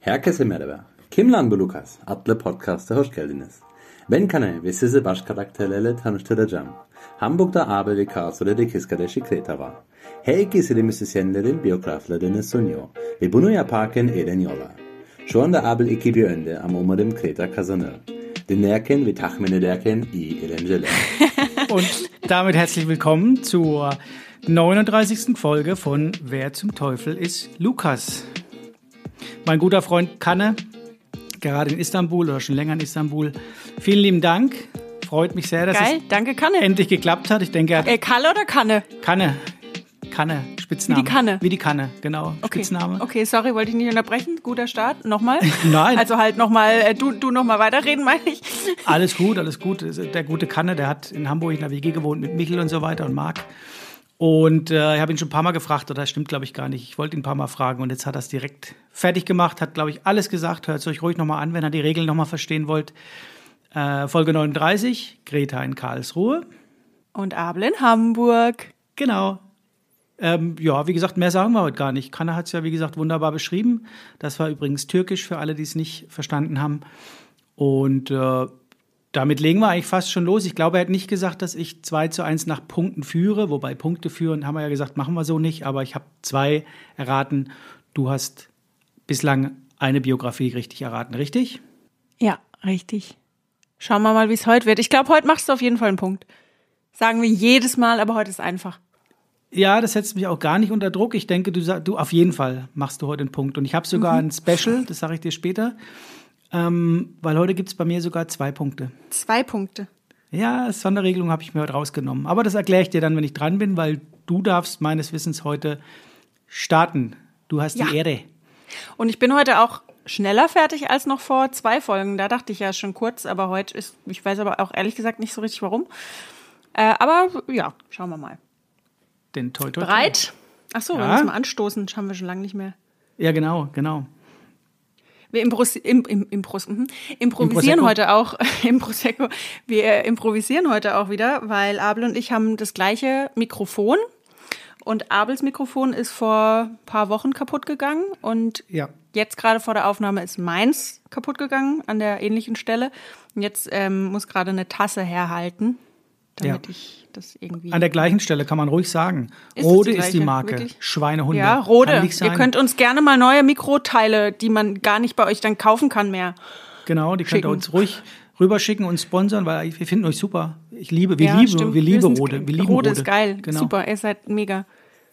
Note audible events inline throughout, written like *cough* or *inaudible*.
Herkese merhaba. Kimlan bu Lucas adlı podcast'a hoş geldiniz. Ben Kane ve sizi baş karakterlerle tanıştıracağım. Hamburg'da abi ve Karlsruhe'de kız kardeşi Kreta var. Her ikisi de müzisyenlerin biyograflarını sunuyor ve bunu yaparken eğleniyorlar. Şu anda abi ekibi önde ama umarım Kreta kazanır. Dinlerken ve tahmin ederken iyi eğlenceler. *laughs* Und damit herzlich willkommen zur 39. Folge von Wer zum Teufel ist Lukas? Mein guter Freund Kanne, gerade in Istanbul oder schon länger in Istanbul. Vielen lieben Dank. Freut mich sehr, dass Geil, es danke Kanne. endlich geklappt hat. Ich denke, er hat Äh, Kalle oder Kanne? Kanne. Kanne, Spitzname. Wie die Kanne? Wie die Kanne, genau. Okay. Spitzname. Okay, sorry, wollte ich nicht unterbrechen. Guter Start. Nochmal? *laughs* Nein. Also halt nochmal, äh, du, du nochmal weiterreden, meine ich. Alles gut, alles gut. Der gute Kanne, der hat in Hamburg in der WG gewohnt mit Michel und so weiter und Marc. Und äh, ich habe ihn schon ein paar Mal gefragt, oder das stimmt, glaube ich, gar nicht. Ich wollte ihn ein paar Mal fragen und jetzt hat er es direkt fertig gemacht, hat, glaube ich, alles gesagt. Hört es euch ruhig nochmal an, wenn ihr die Regeln nochmal verstehen wollt. Äh, Folge 39, Greta in Karlsruhe. Und Abel in Hamburg. Genau. Ähm, ja, wie gesagt, mehr sagen wir heute gar nicht. Kanne hat es ja, wie gesagt, wunderbar beschrieben. Das war übrigens türkisch für alle, die es nicht verstanden haben. Und äh, damit legen wir eigentlich fast schon los. Ich glaube, er hat nicht gesagt, dass ich 2 zu 1 nach Punkten führe. Wobei Punkte führen, haben wir ja gesagt, machen wir so nicht. Aber ich habe zwei erraten. Du hast bislang eine Biografie richtig erraten, richtig? Ja, richtig. Schauen wir mal, wie es heute wird. Ich glaube, heute machst du auf jeden Fall einen Punkt. Sagen wir jedes Mal, aber heute ist einfach. Ja, das setzt mich auch gar nicht unter Druck. Ich denke, du, du auf jeden Fall machst du heute einen Punkt. Und ich habe sogar ein Special, das sage ich dir später. Ähm, weil heute gibt's bei mir sogar zwei Punkte. Zwei Punkte. Ja, Sonderregelung habe ich mir heute rausgenommen. Aber das erkläre ich dir dann, wenn ich dran bin, weil du darfst meines Wissens heute starten. Du hast Ja. die Ehre. Und ich bin heute auch schneller fertig als noch vor zwei Folgen. Da dachte ich ja schon kurz, aber heute ist, ich weiß aber auch ehrlich gesagt nicht so richtig warum. Äh, aber ja, schauen wir mal. Den toi, toi, toi. Bereit? Ach so, wir Ja. müssen mal anstoßen. Das haben wir schon lange nicht mehr. Ja, genau, genau. Wir impros im, im, impros mhm. improvisieren heute auch *laughs* im Prosecco. Wir improvisieren heute auch wieder, weil Abel und ich haben das gleiche Mikrofon. Und Abels Mikrofon ist vor ein paar Wochen kaputt gegangen. Und Ja. jetzt gerade vor der Aufnahme ist meins kaputt gegangen an der ähnlichen Stelle. Und jetzt ähm, muss gerade eine Tasse herhalten, damit Ja. ich das irgendwie. An der gleichen Stelle kann man ruhig sagen. Ist Rode die ist die? Marke. Wirklich? Schweinehunde. ja, Rode. Ihr könnt uns gerne mal neue Mikroteile, die man gar nicht bei euch dann kaufen kann mehr. Genau, die könnt ihr schicken. uns ruhig rüberschicken und sponsern, weil wir finden euch super. Ich liebe, wir Ja, lieben, stimmt. wir lieben Rode. Wir lieben Rode Rode. ist geil. Genau. Super, ihr seid mega.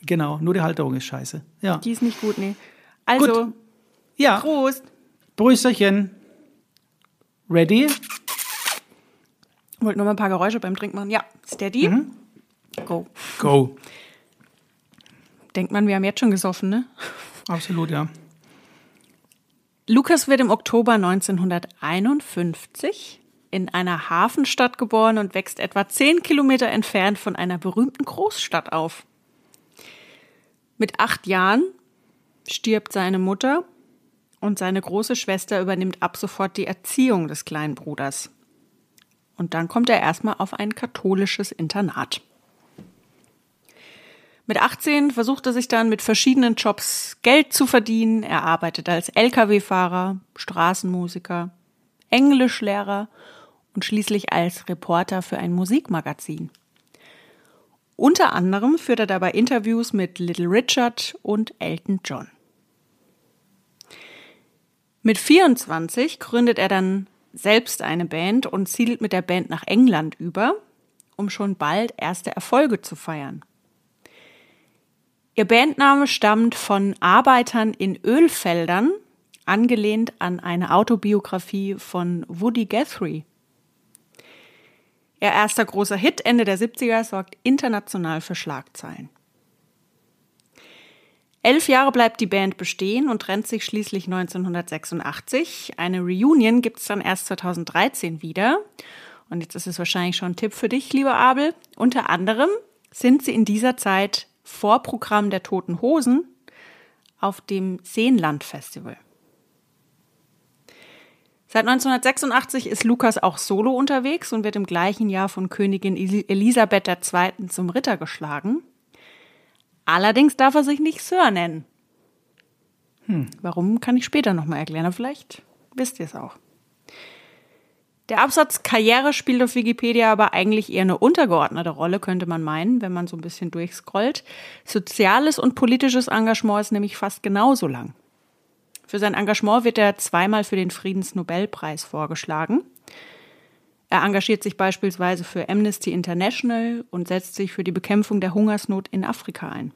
Genau, nur die Halterung ist scheiße. Ja. Die ist nicht gut, nee. Also, Gut. Ja, Prost. Brüsterchen. Ready? Wollte nur mal ein paar Geräusche beim Trinken machen. Ja, steady. Mhm. Go. Go. Denkt man, wir haben jetzt schon gesoffen, ne? Absolut, ja. Lukas wird im Oktober 1951 in einer Hafenstadt geboren und wächst etwa zehn Kilometer entfernt von einer berühmten Großstadt auf. Mit acht Jahren stirbt seine Mutter und seine große Schwester übernimmt ab sofort die Erziehung des kleinen Bruders. Und dann kommt er erstmal auf ein katholisches Internat. Mit 18 versucht er sich dann mit verschiedenen Jobs Geld zu verdienen. Er arbeitet als Lkw-Fahrer, Straßenmusiker, Englischlehrer und schließlich als Reporter für ein Musikmagazin. Unter anderem führt er dabei Interviews mit Little Richard und Elton John. Mit 24 gründet er dann selbst eine Band und siedelt mit der Band nach England über, um schon bald erste Erfolge zu feiern. Ihr Bandname stammt von Arbeitern in Ölfeldern, angelehnt an eine Autobiografie von Woody Guthrie. Ihr erster großer Hit Ende der 70er sorgt international für Schlagzeilen. Elf Jahre bleibt die Band bestehen und trennt sich schließlich 1986. Eine Reunion gibt es dann erst 2013 wieder. Und jetzt ist es wahrscheinlich schon ein Tipp für dich, lieber Abel. Unter anderem sind sie in dieser Zeit Vorprogramm der Toten Hosen auf dem Seenland Festival. Seit 1986 ist Lukas auch solo unterwegs und wird im gleichen Jahr von Königin Elisabeth II. zum Ritter geschlagen. Allerdings darf er sich nicht Sir nennen. Hm. Warum, kann ich später nochmal erklären, aber vielleicht wisst ihr es auch. Der Absatz Karriere spielt auf Wikipedia aber eigentlich eher eine untergeordnete Rolle, könnte man meinen, wenn man so ein bisschen durchscrollt. Soziales und politisches Engagement ist nämlich fast genauso lang. Für sein Engagement wird er zweimal für den Friedensnobelpreis vorgeschlagen. Er engagiert sich beispielsweise für Amnesty International und setzt sich für die Bekämpfung der Hungersnot in Afrika ein.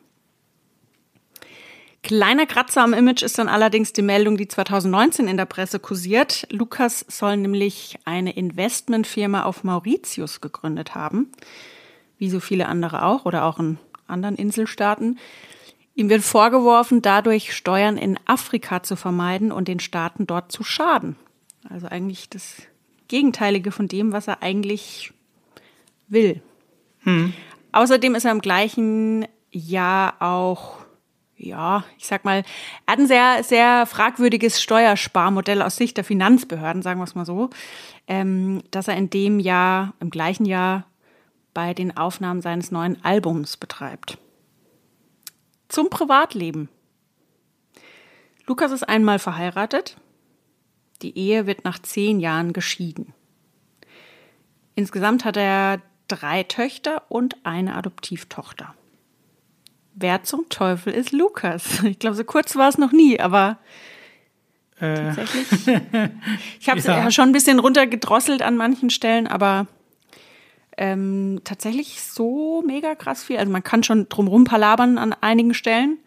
Kleiner Kratzer am Image ist dann allerdings die Meldung, die 2019 in der Presse kursiert. Lukas soll nämlich eine Investmentfirma auf Mauritius gegründet haben, wie so viele andere auch oder auch in anderen Inselstaaten. Ihm wird vorgeworfen, dadurch Steuern in Afrika zu vermeiden und den Staaten dort zu schaden. Also eigentlich das Gegenteilige von dem, was er eigentlich will. Hm. Außerdem ist er im gleichen Jahr auch ja, ich sag mal, er hat ein sehr, sehr fragwürdiges Steuersparmodell aus Sicht der Finanzbehörden, sagen wir es mal so, ähm, dass er in dem Jahr, im gleichen Jahr, bei den Aufnahmen seines neuen Albums betreibt. Zum Privatleben. Lukas ist einmal verheiratet. Die Ehe wird nach zehn Jahren geschieden. Insgesamt hat er drei Töchter und eine Adoptivtochter wer zum Teufel ist Lukas? Ich glaube, so kurz war es noch nie, aber äh. tatsächlich. *laughs* Ich habe es ja. schon ein bisschen runtergedrosselt an manchen Stellen, aber ähm, tatsächlich so mega krass viel. Also man kann schon drumrum palabern an einigen Stellen.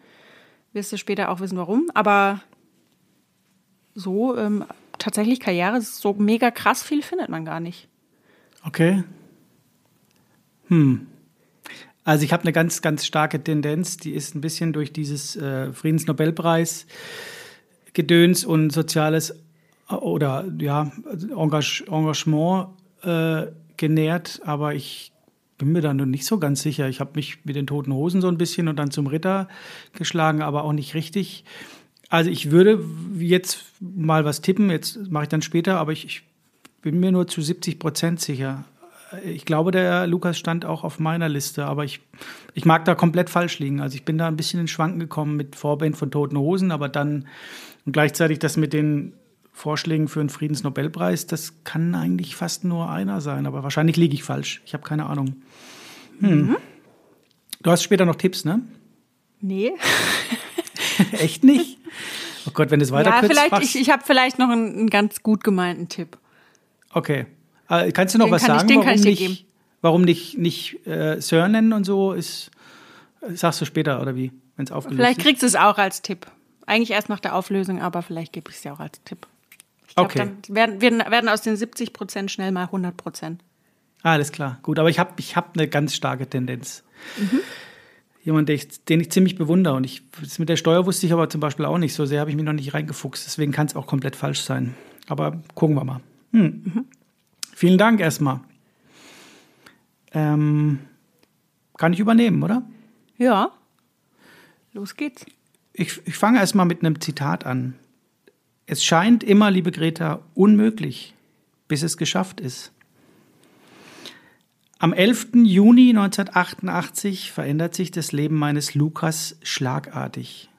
Wirst du später auch wissen, warum. Aber so ähm, tatsächlich Karriere, so mega krass viel findet man gar nicht. Okay. Hm. Also ich habe eine ganz, ganz starke Tendenz, die ist ein bisschen durch dieses äh, Friedensnobelpreis Gedöns und soziales äh, oder ja Engagement äh, genährt, aber ich bin mir da noch nicht so ganz sicher. Ich habe mich mit den toten Hosen so ein bisschen und dann zum Ritter geschlagen, aber auch nicht richtig. Also ich würde jetzt mal was tippen, jetzt mache ich dann später, aber ich, ich bin mir nur zu 70 Prozent sicher ich glaube, der Lukas stand auch auf meiner Liste, aber ich, ich mag da komplett falsch liegen. Also ich bin da ein bisschen in Schwanken gekommen mit Vorband von Toten Hosen, aber dann und gleichzeitig das mit den Vorschlägen für einen Friedensnobelpreis, das kann eigentlich fast nur einer sein, aber wahrscheinlich liege ich falsch. Ich habe keine Ahnung. Hm. Mhm. Du hast später noch Tipps, ne? Nee. *laughs* *laughs* Echt nicht? Oh Gott, wenn es weiter Ja, vielleicht, ich, ich habe vielleicht noch einen, einen ganz gut gemeinten Tipp. Okay. Äh, kannst du noch den was sagen, ich, warum, nicht, warum nicht, nicht äh, Sir nennen und so? Ist, sagst du später oder wie, wenn es aufgelöst Vielleicht kriegst du es auch als Tipp. Eigentlich erst nach der Auflösung, aber vielleicht gebe ich es ja auch als Tipp. Ich glaube, okay. dann werden, werden, werden aus den 70 Prozent schnell mal 100 Prozent. Alles klar, gut. Aber ich habe ich hab eine ganz starke Tendenz. Mhm. Jemand, den ich, den ich ziemlich bewundere. Und ich, das mit der Steuer wusste ich aber zum Beispiel auch nicht. So sehr habe ich mich noch nicht reingefuchst. Deswegen kann es auch komplett falsch sein. Aber gucken wir mal. Hm. Mhm. Vielen Dank erstmal. Ähm, kann ich übernehmen, oder? Ja. Los geht's. Ich, ich fange erstmal mit einem Zitat an. Es scheint immer, liebe Greta, unmöglich, bis es geschafft ist. Am 11. Juni 1988 verändert sich das Leben meines Lukas schlagartig.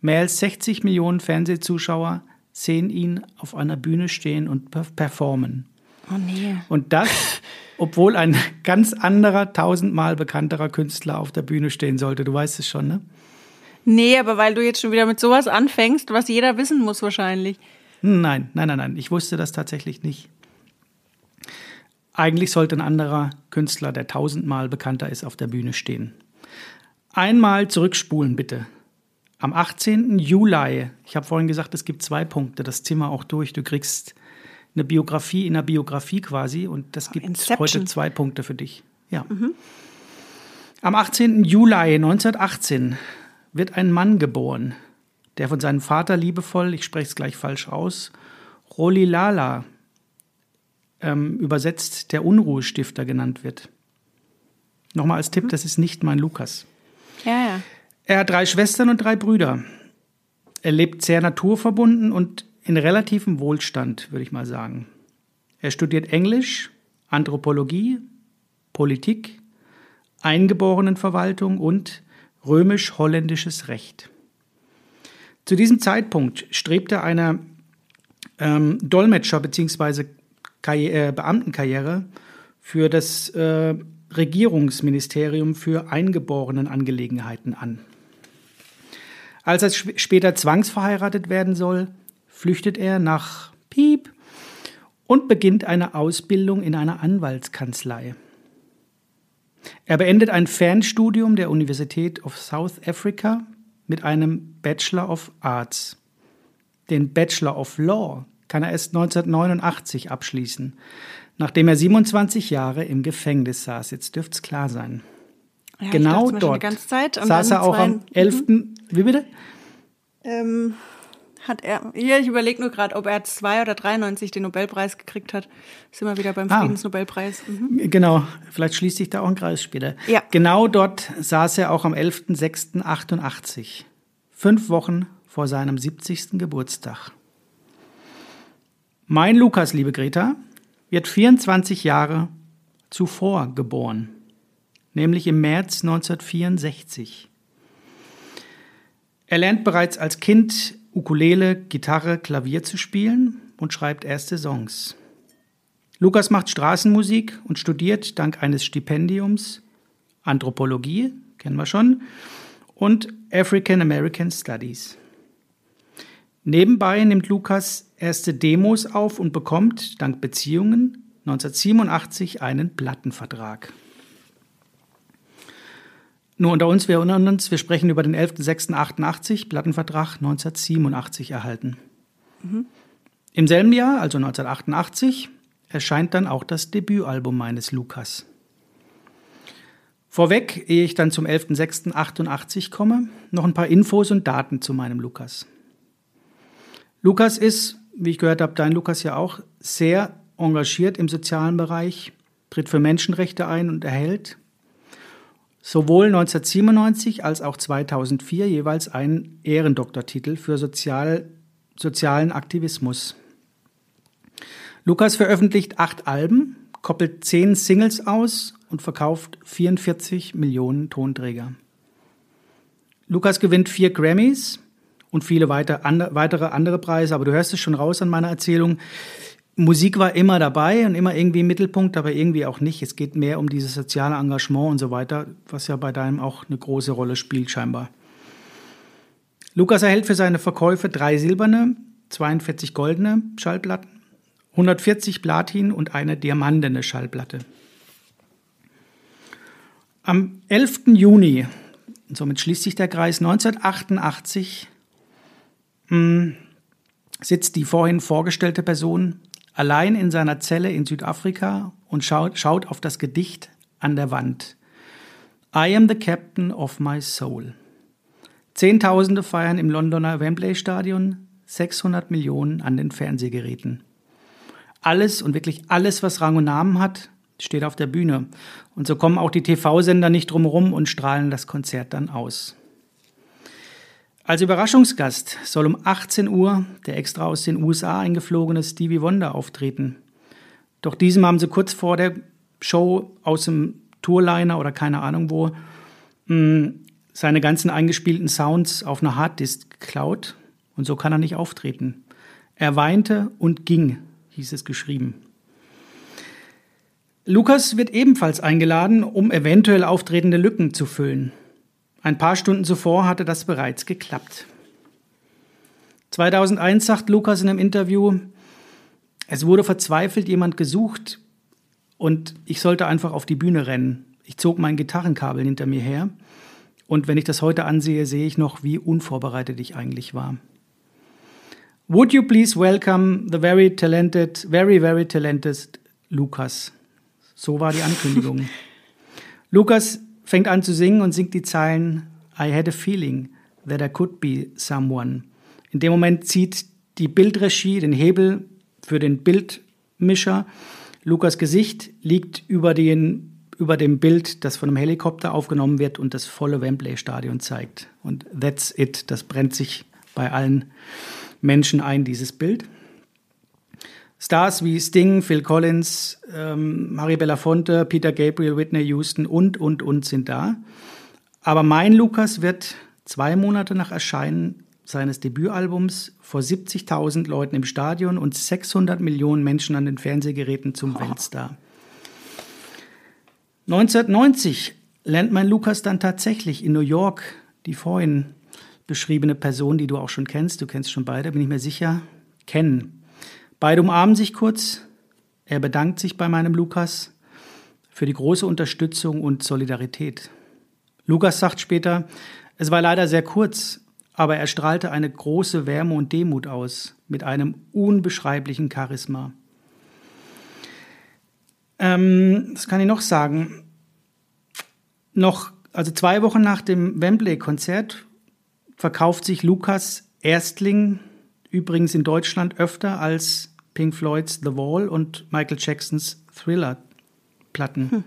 Mehr als 60 Millionen Fernsehzuschauer sehen ihn auf einer Bühne stehen und performen. Oh nee. Und das, obwohl ein ganz anderer, tausendmal bekannterer Künstler auf der Bühne stehen sollte. Du weißt es schon, ne? Nee, aber weil du jetzt schon wieder mit sowas anfängst, was jeder wissen muss wahrscheinlich. Nein, nein, nein, nein. Ich wusste das tatsächlich nicht. Eigentlich sollte ein anderer Künstler, der tausendmal bekannter ist, auf der Bühne stehen. Einmal zurückspulen, bitte. Am 18. Juli, ich habe vorhin gesagt, es gibt zwei Punkte, das Zimmer auch durch. Du kriegst eine Biografie in einer Biografie quasi und das gibt Inception. heute zwei Punkte für dich. Ja. Mhm. Am 18. Juli 1918 wird ein Mann geboren, der von seinem Vater liebevoll, ich spreche es gleich falsch aus, Rolilala, ähm, übersetzt der Unruhestifter genannt wird. Nochmal als Tipp, mhm. das ist nicht mein Lukas. Ja, ja. Er hat drei Schwestern und drei Brüder. Er lebt sehr naturverbunden und in relativem Wohlstand, würde ich mal sagen. Er studiert Englisch, Anthropologie, Politik, Eingeborenenverwaltung und römisch-holländisches Recht. Zu diesem Zeitpunkt strebte eine ähm, Dolmetscher- bzw. Äh, Beamtenkarriere für das äh, Regierungsministerium für Eingeborenenangelegenheiten an. Als er später zwangsverheiratet werden soll, flüchtet er nach Piep und beginnt eine Ausbildung in einer Anwaltskanzlei. Er beendet ein Fernstudium der Universität of South Africa mit einem Bachelor of Arts. Den Bachelor of Law kann er erst 1989 abschließen, nachdem er 27 Jahre im Gefängnis saß. Jetzt dürfte es klar sein. Ja, genau dort saß er auch am 11. Mhm. Wie bitte? Ähm, hat er, ja, ich überlege nur gerade, ob er 2 oder 93 den Nobelpreis gekriegt hat. Sind wir wieder beim ah. Friedensnobelpreis. Mhm. Genau, vielleicht schließt sich da auch ein Kreis später. Ja. Genau dort saß er auch am 11.06.88, fünf Wochen vor seinem 70. Geburtstag. Mein Lukas, liebe Greta, wird 24 Jahre zuvor geboren, nämlich im März 1964. Er lernt bereits als Kind Ukulele, Gitarre, Klavier zu spielen und schreibt erste Songs. Lukas macht Straßenmusik und studiert dank eines Stipendiums Anthropologie, kennen wir schon, und African American Studies. Nebenbei nimmt Lukas erste Demos auf und bekommt, dank Beziehungen, 1987 einen Plattenvertrag. Nur unter uns, wir erinnern uns, wir sprechen über den 11.06.88, Plattenvertrag 1987 erhalten. Mhm. Im selben Jahr, also 1988, erscheint dann auch das Debütalbum meines Lukas. Vorweg, ehe ich dann zum 11.06.88 komme, noch ein paar Infos und Daten zu meinem Lukas. Lukas ist, wie ich gehört habe, dein Lukas ja auch, sehr engagiert im sozialen Bereich, tritt für Menschenrechte ein und erhält sowohl 1997 als auch 2004 jeweils einen Ehrendoktortitel für Sozial, sozialen Aktivismus. Lukas veröffentlicht acht Alben, koppelt zehn Singles aus und verkauft 44 Millionen Tonträger. Lukas gewinnt vier Grammys und viele weitere andere Preise, aber du hörst es schon raus an meiner Erzählung. Musik war immer dabei und immer irgendwie im Mittelpunkt, aber irgendwie auch nicht. Es geht mehr um dieses soziale Engagement und so weiter, was ja bei deinem auch eine große Rolle spielt scheinbar. Lukas erhält für seine Verkäufe drei silberne, 42 goldene Schallplatten, 140 Platin und eine diamantene Schallplatte. Am 11. Juni, somit schließt sich der Kreis, 1988 hm, sitzt die vorhin vorgestellte Person allein in seiner Zelle in Südafrika und schaut, schaut auf das Gedicht an der Wand. I am the captain of my soul. Zehntausende feiern im Londoner Wembley Stadion, 600 Millionen an den Fernsehgeräten. Alles und wirklich alles, was Rang und Namen hat, steht auf der Bühne. Und so kommen auch die TV-Sender nicht drumherum und strahlen das Konzert dann aus. Als Überraschungsgast soll um 18 Uhr der extra aus den USA eingeflogene Stevie Wonder auftreten. Doch diesem haben sie kurz vor der Show aus dem Tourliner oder keine Ahnung wo mm, seine ganzen eingespielten Sounds auf einer Harddisk geklaut und so kann er nicht auftreten. Er weinte und ging, hieß es geschrieben. Lukas wird ebenfalls eingeladen, um eventuell auftretende Lücken zu füllen. Ein paar Stunden zuvor hatte das bereits geklappt. 2001 sagt Lukas in einem Interview, es wurde verzweifelt jemand gesucht und ich sollte einfach auf die Bühne rennen. Ich zog mein Gitarrenkabel hinter mir her und wenn ich das heute ansehe, sehe ich noch, wie unvorbereitet ich eigentlich war. Would you please welcome the very talented, very, very talented Lukas? So war die Ankündigung. *laughs* Lukas fängt an zu singen und singt die Zeilen I had a feeling that I could be someone. In dem Moment zieht die Bildregie den Hebel für den Bildmischer. Lukas Gesicht liegt über, den, über dem Bild, das von einem Helikopter aufgenommen wird und das volle Wembley-Stadion zeigt. Und that's it. Das brennt sich bei allen Menschen ein, dieses Bild. Stars wie Sting, Phil Collins, ähm, Marie Belafonte, Peter Gabriel, Whitney Houston und, und, und sind da. Aber mein Lukas wird zwei Monate nach Erscheinen seines Debütalbums vor 70.000 Leuten im Stadion und 600 Millionen Menschen an den Fernsehgeräten zum. Weltstar. 1990 lernt mein Lukas dann tatsächlich in New York die vorhin beschriebene Person, die du auch schon kennst, du kennst schon beide, bin ich mir sicher, kennen. Beide umarmen sich kurz. Er bedankt sich bei meinem Lukas für die große Unterstützung und Solidarität. Lukas sagt später, es war leider sehr kurz, aber er strahlte eine große Wärme und Demut aus, mit einem unbeschreiblichen Charisma. Ähm, das kann ich noch sagen. Noch, also zwei Wochen nach dem Wembley-Konzert verkauft sich Lukas Erstling übrigens in Deutschland öfter als Pink Floyds The Wall und Michael Jacksons Thriller-Platten. Hm.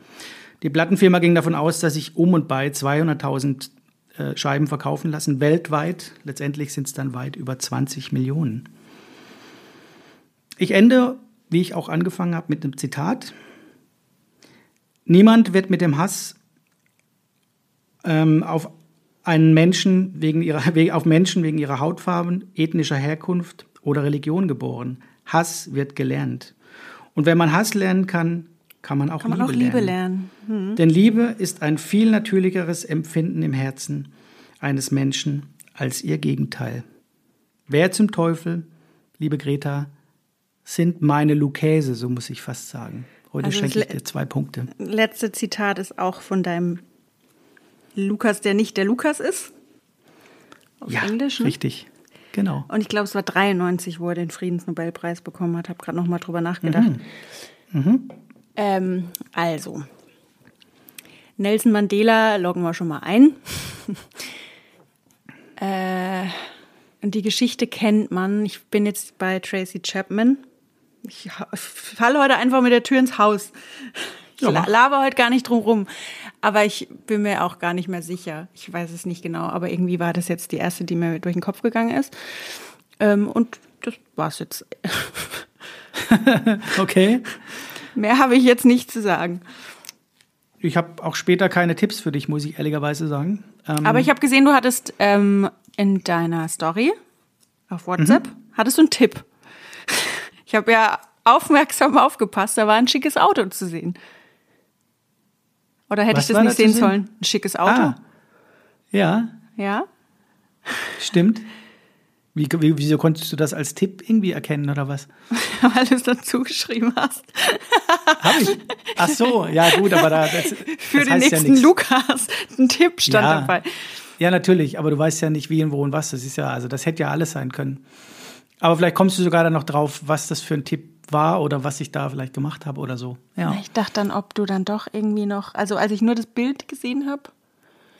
Die Plattenfirma ging davon aus, dass sich um und bei 200.000 äh, Scheiben verkaufen lassen, weltweit. Letztendlich sind es dann weit über 20 Millionen. Ich ende, wie ich auch angefangen habe, mit einem Zitat. Niemand wird mit dem Hass ähm, auf einen Menschen wegen ihrer, *laughs* auf Menschen wegen ihrer Hautfarben, ethnischer Herkunft oder Religion geboren. Hass wird gelernt. Und wenn man Hass lernen kann, kann man auch, kann man Liebe, auch Liebe lernen. lernen. Mhm. Denn Liebe ist ein viel natürlicheres Empfinden im Herzen eines Menschen als ihr Gegenteil. Wer zum Teufel, liebe Greta, sind meine Lukäse, so muss ich fast sagen. Heute also schenke ich dir zwei Punkte. Letzte Zitat ist auch von deinem Lukas, der nicht der Lukas ist. Auf ja, Englisch. Ne? Richtig. Genau. Und ich glaube, es war 93, wo er den Friedensnobelpreis bekommen hat. Habe gerade noch mal drüber nachgedacht. Mhm. Mhm. Ähm, also, Nelson Mandela loggen wir schon mal ein. *laughs* äh, die Geschichte kennt man. Ich bin jetzt bei Tracy Chapman. Ich falle heute einfach mit der Tür ins Haus. Ich ja, laber heute gar nicht drum rum. Aber ich bin mir auch gar nicht mehr sicher. Ich weiß es nicht genau. Aber irgendwie war das jetzt die erste, die mir durch den Kopf gegangen ist. Ähm, und das war's jetzt. *laughs* okay. Mehr habe ich jetzt nicht zu sagen. Ich habe auch später keine Tipps für dich, muss ich ehrlicherweise sagen. Ähm Aber ich habe gesehen, du hattest ähm, in deiner Story auf WhatsApp, mhm. hattest du einen Tipp. *laughs* Ich habe ja aufmerksam aufgepasst, da war ein schickes Auto zu sehen. Oder hätte Was ich das nicht sehen sollen? Ein schickes Auto? Ah. Ja. Ja? Stimmt. Wie, wie, wieso konntest du das als Tipp irgendwie erkennen oder was? *laughs* Weil du es dazu geschrieben hast. Hab ich? Ach so, ja gut, aber da das, *laughs* für das den nächsten ja Lukas ein Tipp stand ja. dabei. Ja, natürlich, aber du weißt ja nicht, wie und wo und was. Das ist ja, also das hätte ja alles sein können. Aber vielleicht kommst du sogar dann noch drauf, was das für ein Tipp war oder was ich da vielleicht gemacht habe oder so. Ja. Ich dachte dann, ob du dann doch irgendwie noch, also als ich nur das Bild gesehen habe.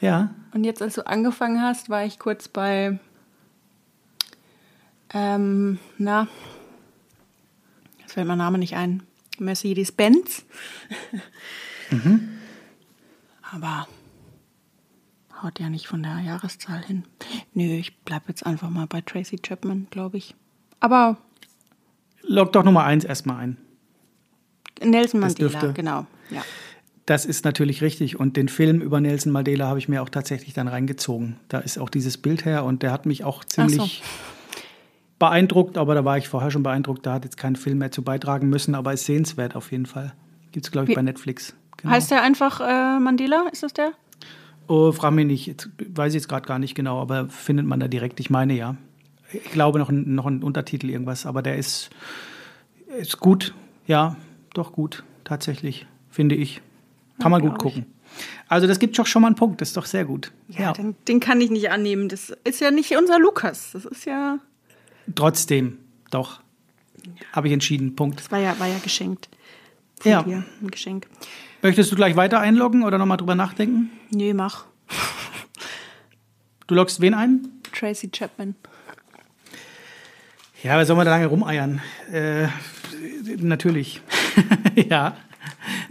Ja. Und jetzt, als du angefangen hast, war ich kurz bei ähm, na, jetzt fällt mein Name nicht ein, Mercedes-Benz. *laughs* mhm. Aber haut ja nicht von der Jahreszahl hin. Nö, ich bleibe jetzt einfach mal bei Tracy Chapman, glaube ich. Aber. Log doch Nummer eins erstmal ein. Nelson Mandela, genau. Ja. Das ist natürlich richtig. Und den Film über Nelson Mandela habe ich mir auch tatsächlich dann reingezogen. Da ist auch dieses Bild her und der hat mich auch ziemlich beeindruckt, aber da war ich vorher schon beeindruckt. Da hat jetzt kein Film mehr zu beitragen müssen, aber ist sehenswert auf jeden Fall. Gibt es, glaube ich, Wie? bei Netflix. Genau. Heißt der einfach äh, Mandela? Ist das der? Oh, frag mich nicht. Jetzt, weiß ich jetzt gerade gar nicht genau, aber findet man da direkt. Ich meine ja. Ich glaube noch, noch ein Untertitel irgendwas, aber der ist, ist gut. Ja, doch gut. Tatsächlich, finde ich. Kann ja, man gut gucken. Ich. Also das gibt doch schon mal einen Punkt, das ist doch sehr gut. Ja, ja. Den, den, kann ich nicht annehmen. Das ist ja nicht unser Lukas. Das ist ja. Trotzdem, doch. Habe ich entschieden. Punkt. Das war ja, war ja geschenkt. Von ja. Dir, ein Geschenk. Möchtest du gleich weiter einloggen oder nochmal drüber nachdenken? Nee, mach. Du loggst wen ein? Tracy Chapman. Ja, wer soll man da lange rumeiern? Äh, natürlich. *laughs* ja.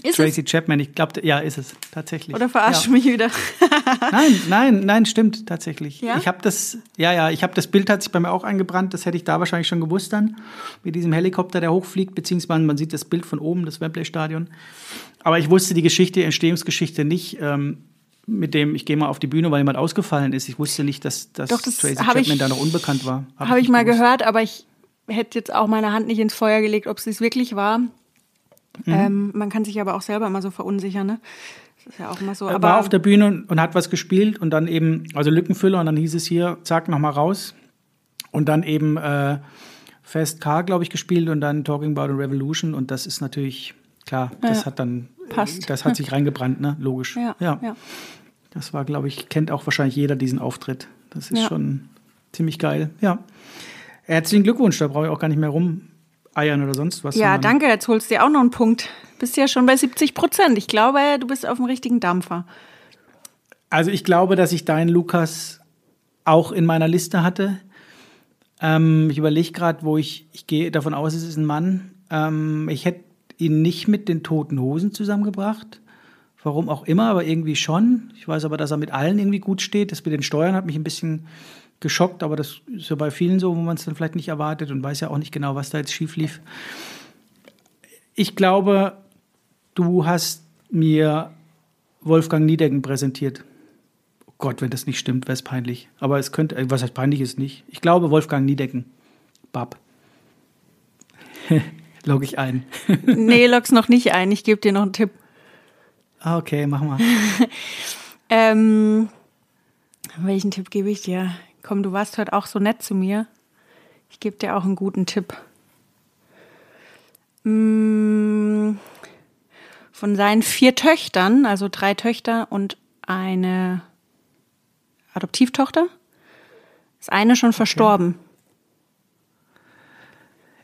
Ist Tracy es? Chapman, ich glaube, ja, ist es tatsächlich. Oder verarscht ja. mich wieder? *laughs* nein, nein, nein, stimmt tatsächlich. Ja? Ich habe das, ja, ja, ich habe das Bild hat sich bei mir auch eingebrannt. Das hätte ich da wahrscheinlich schon gewusst dann mit diesem Helikopter, der hochfliegt, beziehungsweise man sieht das Bild von oben, das Wembley Stadion. Aber ich wusste die Geschichte, die Entstehungsgeschichte nicht. Ähm, mit dem, ich gehe mal auf die Bühne, weil jemand ausgefallen ist. Ich wusste nicht, dass, dass Doch, das Tracy hab Chapman ich- da noch unbekannt war. Hab Habe ich nicht mal gewusst. gehört, aber ich hätte jetzt auch meine Hand nicht ins Feuer gelegt, ob es das wirklich war. Mhm. Ähm, man kann sich aber auch selber immer so verunsichern, ne? Das ist ja auch immer so. Er Aber war auf der Bühne und, und hat was gespielt und dann eben, also Lückenfüller und dann hieß es hier, zack, nochmal raus. Und dann eben äh, Fast Car, glaube ich, gespielt und dann Talking About a Revolution und das ist natürlich, klar, das Ja. hat dann, Passt. das hat sich reingebrannt, ne? Logisch. ja, ja. ja. Das war, glaube ich, kennt auch wahrscheinlich jeder diesen Auftritt. Das ist schon ziemlich geil. Ja. Herzlichen Glückwunsch, da brauche ich auch gar nicht mehr rumeiern oder sonst was. Ja, danke. Jetzt holst du dir auch noch einen Punkt. Bist ja schon bei 70 Prozent. Ich glaube, du bist auf dem richtigen Dampfer. Also ich glaube, dass ich deinen Lukas auch in meiner Liste hatte. Ähm, ich überlege gerade, wo ich, ich gehe davon aus, es ist ein Mann. Ähm, ich hätte ihn nicht mit den Toten Hosen zusammengebracht. Warum auch immer, aber irgendwie schon. Ich weiß aber, dass er mit allen irgendwie gut steht. Das mit den Steuern hat mich ein bisschen geschockt, aber das ist ja bei vielen so, wo man es dann vielleicht nicht erwartet und weiß ja auch nicht genau, was da jetzt schief lief. Ich glaube, du hast mir Wolfgang Niedecken präsentiert. Oh Gott, wenn das nicht stimmt, wäre es peinlich. Aber es könnte, äh, was heißt peinlich ist nicht. Ich glaube Wolfgang Niedecken. Bab. *laughs* Log ich ein. *laughs* Nee, lock's noch nicht ein. Ich gebe dir noch einen Tipp. Ah, okay, mach mal. *laughs* Ähm, welchen Tipp gebe ich dir? Komm, du warst heute auch so nett zu mir. Ich gebe dir auch einen guten Tipp. Mm, Von seinen vier Töchtern, also drei Töchter und eine Adoptivtochter, ist eine schon verstorben.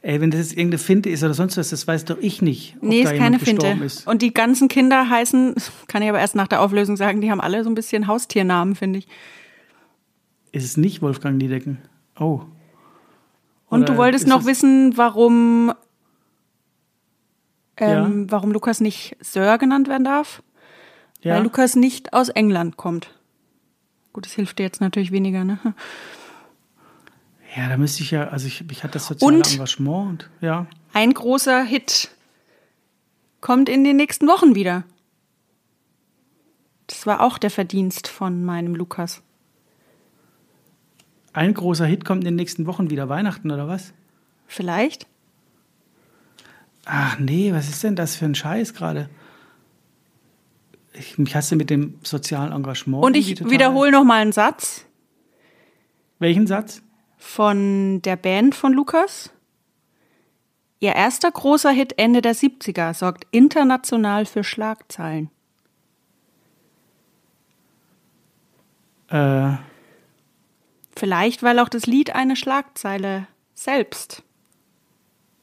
Ey, wenn das jetzt irgendeine Finte ist oder sonst was, das weiß doch ich nicht. Ob Nee, da ist keine Finte. Ist. Und die ganzen Kinder heißen, *laughs* kann ich aber erst nach der Auflösung sagen, die haben alle so ein bisschen Haustiernamen, finde ich. ist es nicht Wolfgang Niedecken? Oh. Und Oder du wolltest noch wissen, warum, Ja. ähm, warum Lukas nicht Sir genannt werden darf? Ja. Weil Lukas nicht aus England kommt. Gut, das hilft dir jetzt natürlich weniger, ne? Ja, da müsste ich ja, also ich, ich hatte das soziale Und? Engagement und ja. Ein großer Hit kommt in den nächsten Wochen wieder. Das war auch der Verdienst von meinem Lukas. Ein großer Hit kommt in den nächsten Wochen wieder. Weihnachten oder was? Vielleicht? Ach nee, was ist denn das für ein Scheiß gerade? Ich, mich hast du mit dem sozialen Engagement. Und ich wiederhole noch mal einen Satz Welchen Satz? Von der Band von Lukas. Ihr erster großer Hit Ende der 70er sorgt international für Schlagzeilen. Äh, Vielleicht, weil auch das Lied eine Schlagzeile selbst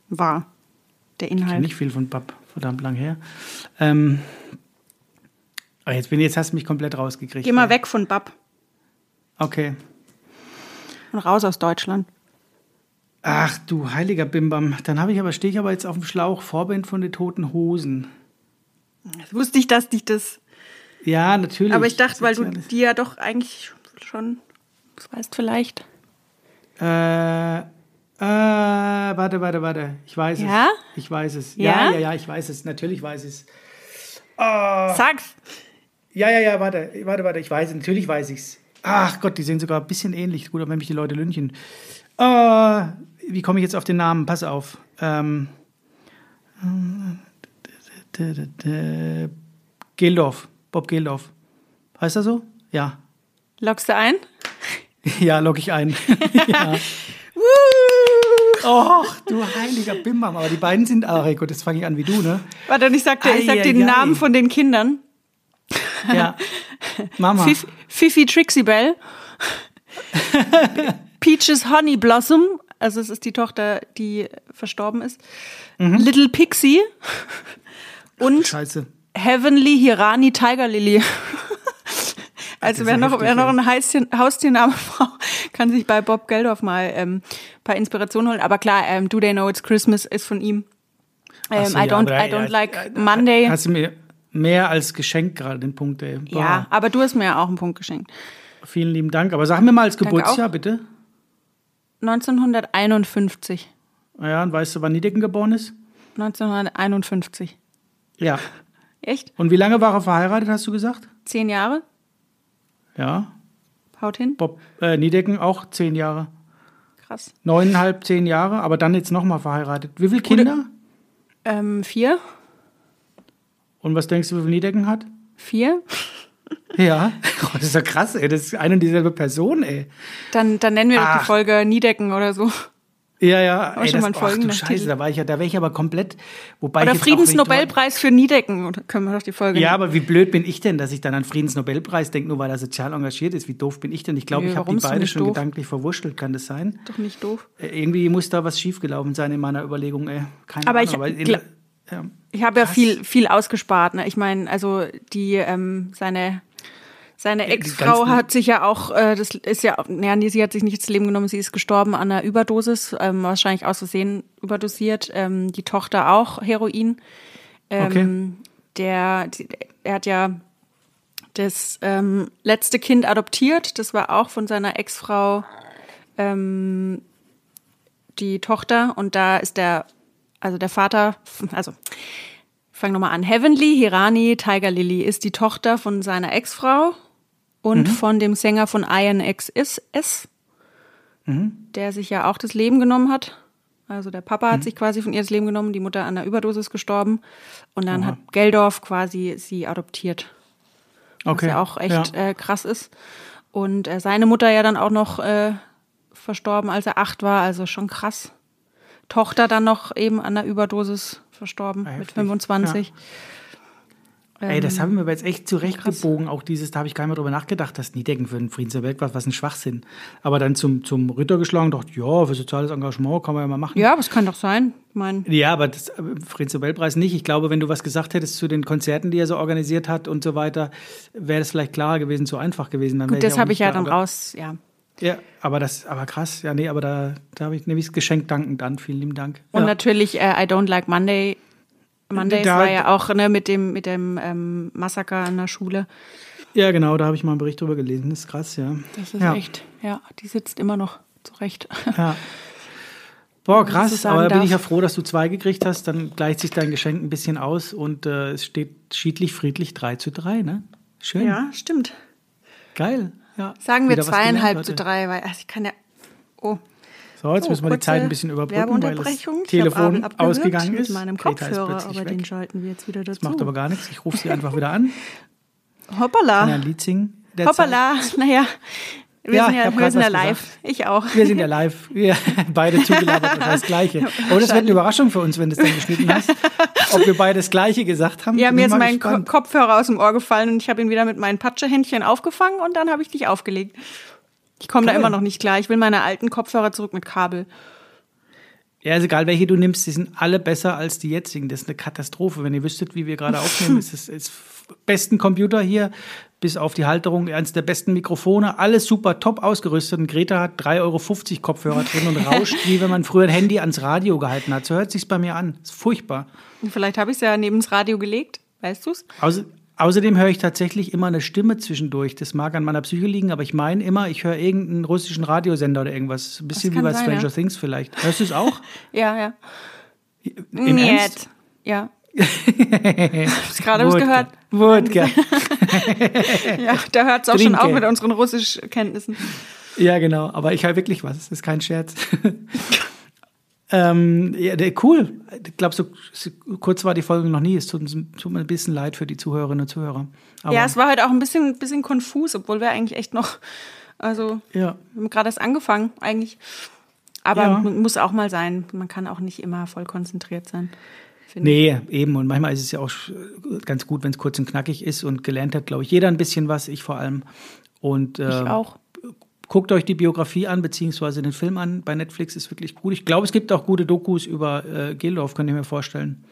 war. Der ich kenne Inhalt. nicht viel von Bab, verdammt lang her. Ähm, oh, jetzt, bin, jetzt hast du mich komplett rausgekriegt. Geh mal ey. weg von Bab Okay. Und raus aus Deutschland. Ach du heiliger Bimbam. Dann habe ich aber, stehe ich aber jetzt auf dem Schlauch. Vorband von den Toten Hosen. Das wusste ich, dass dich das. Ja, natürlich. Aber ich dachte, weil du Soziales- die ja doch eigentlich schon. Das weißt vielleicht. Äh, äh, warte, warte, warte. Ich weiß Ja? es. Ich weiß es. Ja? Ja, ja, ja, ich weiß es. Natürlich weiß ich es. Sag's. Ja, ja, ja, warte, warte, warte. Ich weiß es. Natürlich weiß ich es. Ach Gott, die sehen sogar ein bisschen ähnlich. Gut, wenn mich die Leute lünchen. Äh, wie komme ich jetzt auf den Namen? Pass auf. Ähm, Geldorf. Bob Geldorf. Heißt er so? Ja. Lockst du ein? *laughs* Ja, log ich ein. *laughs* ja. Och, du heiliger Bimbam. Aber die beiden sind, ah, gut, jetzt fange ich an wie du, ne? Warte, und ich sag, dir, ich sag dir den. Namen von den Kindern. Ja. *laughs* Mama. Fif Fifi Trixie Bell. *laughs* Peaches Honey Blossom. Also es ist die Tochter, die verstorben ist. Mhm. Little Pixie. Und Scheiße. Heavenly Hirani Tiger Lily. *laughs* Also wer noch, wer noch ein Haustier, Haustiername *laughs* braucht, kann sich bei Bob Geldorf mal ähm, ein paar Inspirationen holen. Aber klar, ähm, Do They Know It's Christmas ist von ihm. Ähm, so, I ja, don't, I don't ja, like Monday. Hast du mir mehr als geschenkt gerade den Punkt, ey. Boah. ja, aber du hast mir ja auch einen Punkt geschenkt. Vielen lieben Dank. Aber sag mir mal als Geburtsjahr, bitte. 1951. Ja, und weißt du, wann Niedecken geboren ist? 1951. Ja. Echt? Und wie lange war er verheiratet, hast du gesagt? Zehn Jahre? Ja. Haut hin. Bob äh, Niedecken auch zehn Jahre. Krass. Neuneinhalb, zehn Jahre, aber dann jetzt nochmal verheiratet. Wie viele Kinder? Ähm, vier? Und was denkst du, wie viel Niedecken hat? Vier? Ja. *laughs* Oh, das ist ja krass, ey. Das ist eine und dieselbe Person, ey. Dann, dann nennen wir doch Ach. die Folge Niedecken oder so. Ja, ja. Ey, schon mal das, ach, du Scheiße, Titel. da war ich ja, da wäre ich aber komplett. Wobei Oder Friedensnobelpreis für Niedecken. Oder können wir doch die Folge Ja, nennen. aber wie blöd bin ich denn, dass ich dann an Friedensnobelpreis denke, nur weil er sozial engagiert ist? Wie doof bin ich denn? Ich glaube, Nee, ich habe die doch beide schon doof? gedanklich verwurschtelt. Kann das sein? Doch nicht doof. Äh, Irgendwie muss da was schiefgelaufen sein in meiner Überlegung, ey. Keine Aber Ahnung. ich in- ja. Ich habe ja viel, viel ausgespart. Ne? Ich meine, also die, ähm, seine, seine Ex-Frau hat sich ja auch, äh, das ist ja, naja, nee, sie hat sich nicht das Leben genommen, sie ist gestorben an einer Überdosis, ähm, wahrscheinlich aus Versehen überdosiert. Ähm, die Tochter auch Heroin. Ähm, Der, die, er hat ja das ähm, letzte Kind adoptiert. Das war auch von seiner Ex-Frau ähm, die Tochter. Und da ist der, also der Vater, also ich fange nochmal an. Heavenly Hirani Tiger Lily ist die Tochter von seiner Ex-Frau und von dem Sänger von INXS, der sich ja auch das Leben genommen hat. Also der Papa hat sich quasi von ihr das Leben genommen, die Mutter an einer Überdosis gestorben. Und dann hat Geldorf quasi sie adoptiert. Okay. Was ja auch echt Ja. Äh, krass ist. Und äh, seine Mutter ja dann auch noch äh, verstorben, als er acht war, also schon krass. Tochter dann noch eben an einer Überdosis verstorben mit Heftig. 25. Ey, das Ähm, haben wir aber jetzt echt zurechtgebogen. Auch dieses, da habe ich gar nicht mehr drüber nachgedacht, dass Niedecken für den Friedensnobel was, was ein Schwachsinn. Aber dann zum, zum Ritter geschlagen, dachte ja, für soziales Engagement kann man ja mal machen. Ja, aber es kann doch sein. Ich meine, Ja, aber das äh, Friedensnobelpreis nicht. Ich glaube, wenn du was gesagt hättest zu den Konzerten, die er so organisiert hat und so weiter, wäre das vielleicht klarer gewesen, zu einfach gewesen. Dann gut, das habe ich ja da, dann raus, ja. Ja, aber das, aber krass. Ja, nee, aber da, da habe ich nämlich das Geschenk dankend an. Vielen lieben Dank. Und ja. natürlich äh, I Don't Like Monday. Mondays Da- war ja auch ne, mit dem, mit dem ähm, Massaker an der Schule. ja, genau, da habe ich mal einen Bericht drüber gelesen. Das ist krass, ja. Das ist ja. echt, ja, die sitzt immer noch zurecht. Ja. *laughs* Boah, krass, aber da bin darf. ich ja froh, dass du zwei gekriegt hast. Dann gleicht sich dein Geschenk ein bisschen aus und äh, es steht schiedlich, friedlich 3 zu 3, ne? Schön. Ja, stimmt. Geil. Ja. Sagen wir zweieinhalb gelernt, zu drei, weil also ich kann ja. Oh, So, jetzt Oh, müssen wir die Zeit ein bisschen überbrücken, weil das Telefon ausgegangen mit ist. meinem Greta ist Kopfhörer, plötzlich aber weg. den schalten wir jetzt wieder dazu. Das macht aber gar nichts. Ich rufe sie einfach wieder an. *laughs* Hoppala. Hoppala. *laughs* Naja, wir Ja, sind ja, wir sind ja live. Ich auch. Wir sind ja live. Wir *laughs* *laughs* beide zugelabert und das Gleiche. Oh, das wird eine Überraschung für uns, wenn du es dann geschnitten hast. Ob wir beide das Gleiche gesagt haben. Ja, mir ist mein gespannt. Kopfhörer aus dem Ohr gefallen und ich habe ihn wieder mit meinen Patschehändchen aufgefangen und dann habe ich dich aufgelegt. Ich komme da immer noch nicht klar. Ich will meine alten Kopfhörer zurück mit Kabel. Ja, ist egal, welche du nimmst, die sind alle besser als die jetzigen. Das ist eine Katastrophe. Wenn ihr wüsstet, wie wir gerade aufnehmen, ist es ist besten Computer hier, bis auf die Halterung, eines der besten Mikrofone, alles super top ausgerüstet. Und Greta hat 3,50 Euro Kopfhörer drin und rauscht, wie wenn man früher ein Handy ans Radio gehalten hat. So hört sich's bei mir an. Ist furchtbar. Und vielleicht habe ich es ja neben das Radio gelegt. Weißt du's? Außer, außerdem höre ich tatsächlich immer eine Stimme zwischendurch. Das mag an meiner Psyche liegen, aber ich meine immer, ich höre irgendeinen russischen Radiosender oder irgendwas. Ein bisschen wie bei sein, Stranger ja. Things vielleicht. Hörst du es auch? *laughs* Ja, ja. Im Niet. Ernst? Ja. *laughs* Hab's gerade was gehört. Wodka. *laughs* Ja, da hört es auch schon Trinke. auf mit unseren Russischkenntnissen. Ja, genau. Aber ich höre wirklich was. Das ist kein Scherz. Ähm, ja, cool. Ich glaube, so, kurz war die Folge noch nie. Es tut, tut mir ein bisschen leid für die Zuhörerinnen und Zuhörer. Aber, ja, es war heute auch ein bisschen, bisschen konfus, obwohl wir eigentlich echt noch, also ja. wir haben gerade erst angefangen eigentlich. Aber Ja. mu- muss auch mal sein. Man kann auch nicht immer voll konzentriert sein. finde ich. Nee, eben. Und manchmal ist es ja auch ganz gut, wenn es kurz und knackig ist. Und gelernt hat, glaube ich, jeder ein bisschen was, ich vor allem. Und äh, Ich auch. Guckt euch die Biografie an, beziehungsweise den Film an. Bei Netflix ist wirklich gut. Ich glaube, es gibt auch gute Dokus über äh, Geldorf, kann ich mir vorstellen.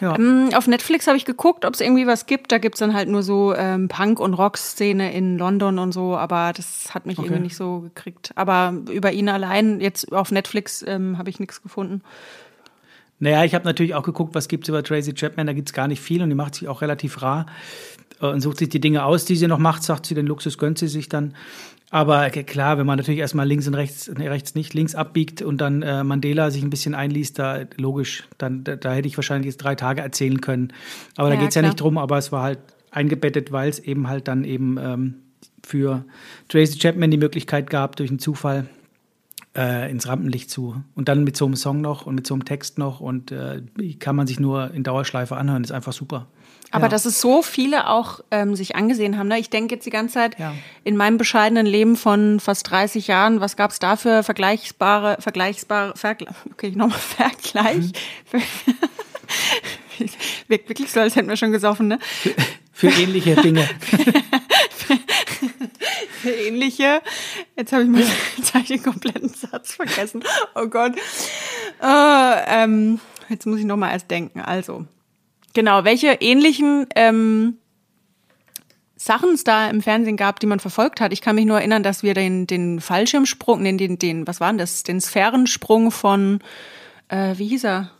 Ja. Mm, Auf Netflix habe ich geguckt, ob es irgendwie was gibt. Da gibt's dann halt nur so ähm, Punk- und Rock-Szene in London und so, aber das hat mich Okay. irgendwie nicht so gekriegt. Aber über ihn allein, jetzt auf Netflix, ähm, habe ich nichts gefunden. Naja, ich habe natürlich auch geguckt, was gibt's über Tracy Chapman. Da gibt's gar nicht viel und die macht sich auch relativ rar äh, und sucht sich die Dinge aus, die sie noch macht, sagt sie, den Luxus gönnt sie sich dann. Aber klar, wenn man natürlich erstmal links und rechts, nee, rechts nicht, links abbiegt und dann äh, Mandela sich ein bisschen einliest, da logisch, dann da, da hätte ich wahrscheinlich jetzt drei Tage erzählen können. Aber da Ja, geht's ja nicht drum, aber es war halt eingebettet, weil es eben halt dann eben ähm, für Tracy Chapman die Möglichkeit gab, durch einen Zufall äh, ins Rampenlicht zu. Und dann mit so einem Song noch und mit so einem Text noch und äh, kann man sich nur in Dauerschleife anhören, ist einfach super. Aber ja. dass es so viele auch ähm, sich angesehen haben. Ne? Ich denke jetzt die ganze Zeit Ja. in meinem bescheidenen Leben von fast 30 Jahren, was gab es da für vergleichbare, vergleichbare, Vergle okay, nochmal *laughs* Vergleich. *laughs* Wirkt wirklich so, als hätten wir schon gesoffen, ne? Für ähnliche Dinge. *laughs* Für ähnliche. Jetzt habe ich mal ich den kompletten Satz vergessen. Oh Gott. Äh, ähm, jetzt muss ich noch mal erst denken. Also, genau, welche ähnlichen ähm, Sachen es da im Fernsehen gab, die man verfolgt hat. Ich kann mich nur erinnern, dass wir den, den Fallschirmsprung, den, den, den, was war denn das? Den Sphärensprung von, äh, wie hieß er?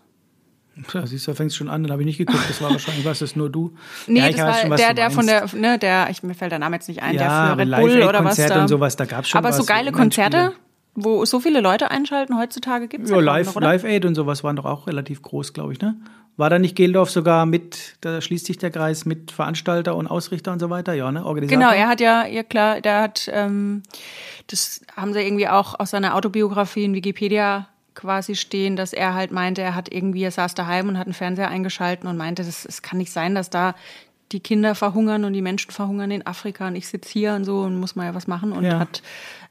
Ja, siehst du, da fängst schon an, dann habe ich nicht geguckt, das war wahrscheinlich, was das nur du. Nee, ja, das war schon, der, der von der, ne, der, ich, mir fällt der Name jetzt nicht ein, Ja, der für Red Bull oder was da. und sowas, da gab's schon Aber so was, geile so Konzerte, Endspiele. wo so viele Leute einschalten heutzutage gibt's Ja, kaum Live, noch? Live Aid und sowas waren doch auch relativ groß, glaube ich, ne? War da nicht Geldorf sogar mit, da schließt sich der Kreis mit Veranstalter und Ausrichter und so weiter, ja, ne? Organisator. Genau, er hat ja, ja klar, der hat, ähm, das haben sie irgendwie auch aus seiner Autobiografie in Wikipedia quasi stehen, dass er halt meinte, er hat irgendwie, er saß daheim und hat einen Fernseher eingeschalten und meinte, das, es kann nicht sein, dass da die Kinder verhungern und die Menschen verhungern in Afrika und ich sitze hier und so und muss mal ja was machen und Ja. hat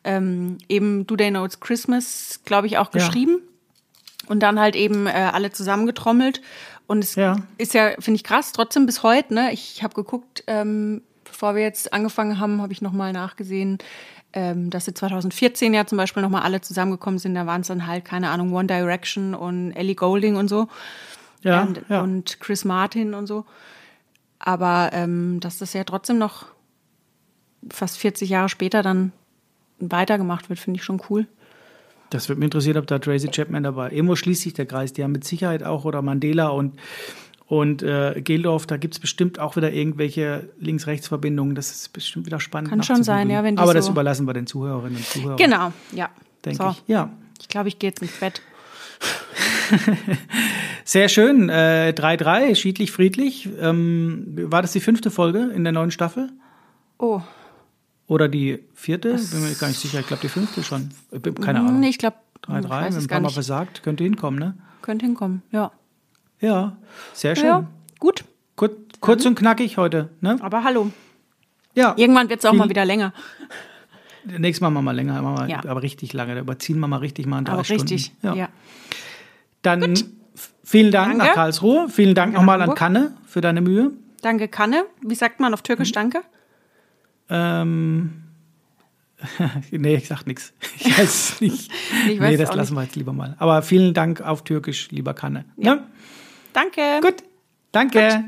ähm, eben Do They Know It's Christmas, glaube ich, auch Ja. geschrieben und dann halt eben äh, alle zusammengetrommelt. Und es Ja. ist ja, finde ich krass, trotzdem bis heute, ne? Ich habe geguckt, ähm, bevor wir jetzt angefangen haben, habe ich nochmal nachgesehen, ähm, dass sie 2014 ja zum Beispiel nochmal alle zusammengekommen sind. Da waren es dann halt, keine Ahnung, One Direction und Ellie Golding und so. ja, und, ja. und Chris Martin und so. Aber ähm, dass das ja trotzdem noch fast 40 Jahre später dann weitergemacht wird, finde ich schon cool. Das wird mich interessiert, ob da Tracy Chapman dabei Irgendwo schließt sich der Kreis. Die haben mit Sicherheit auch, oder Mandela und, und äh, Geldorf, da gibt es bestimmt auch wieder irgendwelche Links-Rechts-Verbindungen. Das ist bestimmt wieder spannend. Kann schon sein, ja, wenn die Aber das so- überlassen wir den Zuhörerinnen und Zuhörern. Genau, ja. Denke so, ich. Ja. ich glaube, ich gehe jetzt ins Bett. *laughs* Sehr schön. Äh, 3-3, schiedlich, friedlich. Ähm, war das die fünfte Folge in der neuen Staffel? Oh, Oder die vierte? Bin mir gar nicht sicher. Ich glaube, die fünfte schon. Keine Ahnung. Nee, ich glaube, 3-3, ich weiß wenn ein paar Mal versagt, könnte hinkommen, ne? Könnte hinkommen, ja. Ja, sehr schön. Ja, gut. Kur kurz und knackig heute, ne? Aber hallo. Ja. Irgendwann wird es auch mal wieder länger. Nächstes Mal machen wir länger, machen wir Ja. aber richtig lange. Da überziehen wir mal richtig mal in drei Aber Stunden. richtig, Ja. ja. Dann f- vielen Dank Danke. nach Karlsruhe. Vielen Dank Danke nochmal an. Kanne für deine Mühe. Danke, Kanne. Wie sagt man auf Hm? Türkisch Danke? Ähm, *laughs* nee, ich sag nichts. *laughs* Ich weiß es *laughs* nicht. Ich weiß nee, das lassen wir jetzt lieber mal. Aber vielen Dank auf Türkisch, lieber Kanne. Ja. Danke. Gut. Danke.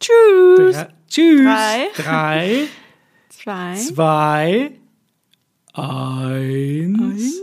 Tschüss. Ja. Tschüss. Drei. Drei, Zwei. zwei, eins.